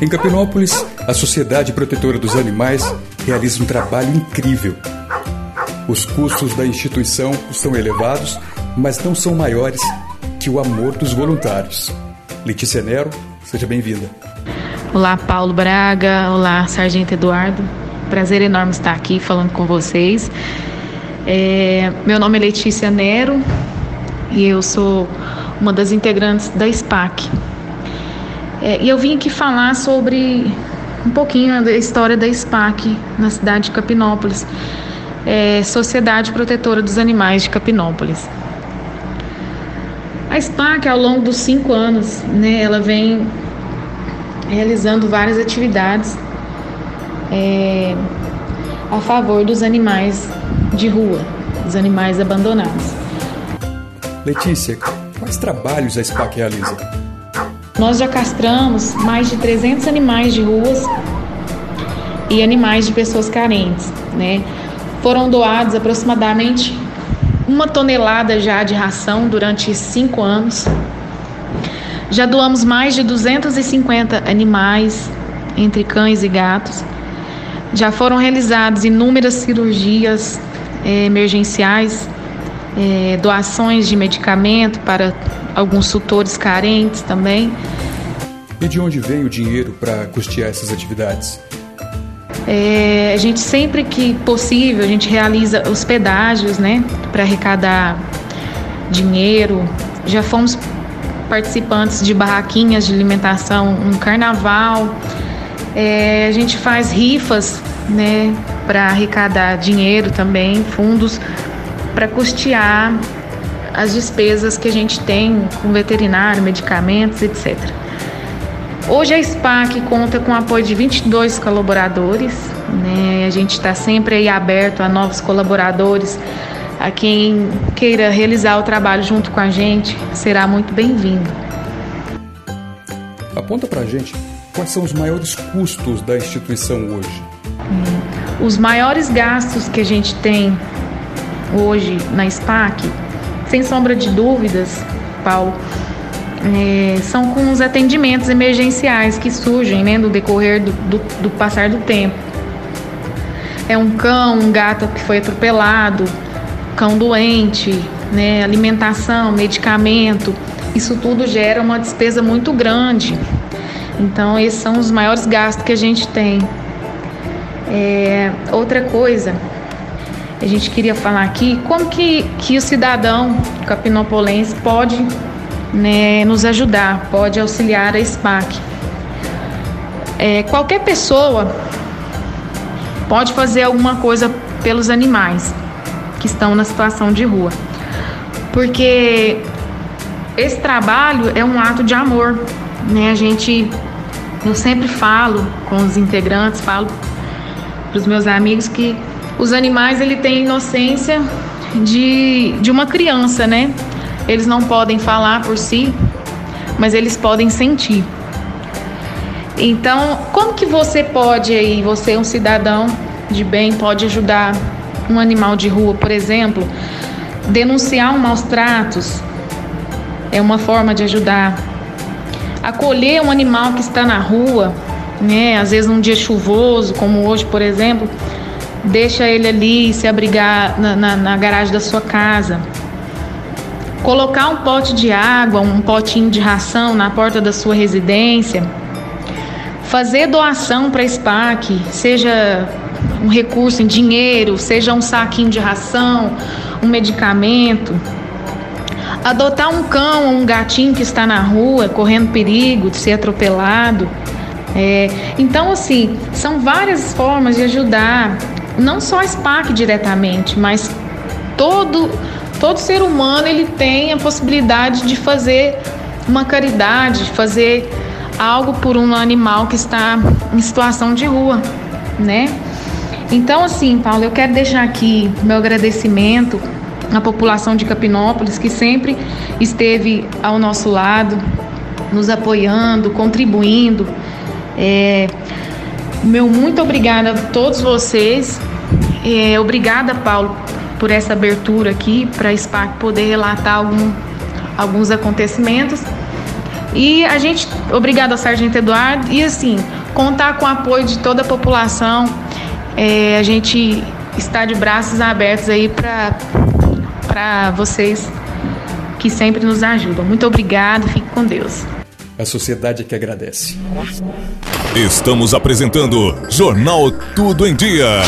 Em Capinópolis, a Sociedade Protetora dos Animais realiza um trabalho incrível. Os custos da instituição são elevados, mas não são maiores que o amor dos voluntários. Letícia Nero, seja bem-vinda. Olá, Paulo Braga. Olá, Sargento Eduardo. Prazer enorme estar aqui falando com vocês. É, meu nome é Letícia Nero e eu sou uma das integrantes da SPAC, é, e eu vim aqui falar sobre um pouquinho da história da SPAC na cidade de Capinópolis, é, Sociedade Protetora dos Animais de Capinópolis. A SPAC, ao longo dos cinco anos, né, ela vem realizando várias atividades é, a favor dos animais de rua, dos animais abandonados. Letícia, quais trabalhos a SPAC realiza? Nós já castramos mais de 300 animais de ruas e animais de pessoas carentes, né? Foram doados aproximadamente uma tonelada já de ração durante cinco anos. Já doamos mais de 250 animais, entre cães e gatos. Já foram realizadas inúmeras cirurgias é, emergenciais, é, doações de medicamento para alguns tutores carentes também. E de onde vem o dinheiro para custear essas atividades? É, a gente sempre que possível a gente realiza os pedágios, né, para arrecadar dinheiro. Já fomos participantes de barraquinhas de alimentação no carnaval. É, a gente faz rifas, né, para arrecadar dinheiro também, fundos para custear as despesas que a gente tem com veterinário, medicamentos, etc. Hoje a SPAC conta com o apoio de 22 colaboradores, né? A gente está sempre aí aberto a novos colaboradores, a quem queira realizar o trabalho junto com a gente, será muito bem-vindo. Aponta para a gente quais são os maiores custos da instituição hoje. Os maiores gastos que a gente tem hoje na SPAC sem sombra de dúvidas, Paulo, é, são com os atendimentos emergenciais que surgem né, no decorrer do, do, do passar do tempo. É um cão, um gato que foi atropelado, cão doente, né, alimentação, medicamento, isso tudo gera uma despesa muito grande. Então, esses são os maiores gastos que a gente tem. É, outra coisa a gente queria falar aqui como que, que o cidadão capinopolense pode né, nos ajudar, pode auxiliar a SPAC. É, qualquer pessoa pode fazer alguma coisa pelos animais que estão na situação de rua, porque esse trabalho é um ato de amor, né? A gente, eu sempre falo com os integrantes, falo para os meus amigos que os animais ele têm inocência de, de uma criança, né? Eles não podem falar por si, mas eles podem sentir. Então, como que você pode aí, você um cidadão de bem, pode ajudar um animal de rua, por exemplo, denunciar um maus tratos é uma forma de ajudar. Acolher um animal que está na rua, né? Às vezes num dia chuvoso, como hoje, por exemplo, deixa ele ali se abrigar na, na, na garagem da sua casa. Colocar um pote de água, um potinho de ração na porta da sua residência. Fazer doação para SPAC, seja um recurso em dinheiro, seja um saquinho de ração, um medicamento. Adotar um cão ou um gatinho que está na rua correndo perigo de ser atropelado. É, então, assim, são várias formas de ajudar não só a SPAC diretamente, mas todo todo ser humano ele tem a possibilidade de fazer uma caridade, de fazer algo por um animal que está em situação de rua, né? Então, assim, Paulo, eu quero deixar aqui meu agradecimento à população de Capinópolis que sempre esteve ao nosso lado, nos apoiando, contribuindo. É, meu muito obrigada a todos vocês. É, obrigada, Paulo, por essa abertura aqui para a SPAC poder relatar algum, alguns acontecimentos. E a gente, obrigado ao Sargento Eduardo, e assim, contar com o apoio de toda a população. É, a gente está de braços abertos aí para vocês que sempre nos ajudam. Muito obrigado, fique com Deus. A sociedade é que agradece. Estamos apresentando Jornal Tudo em Dia.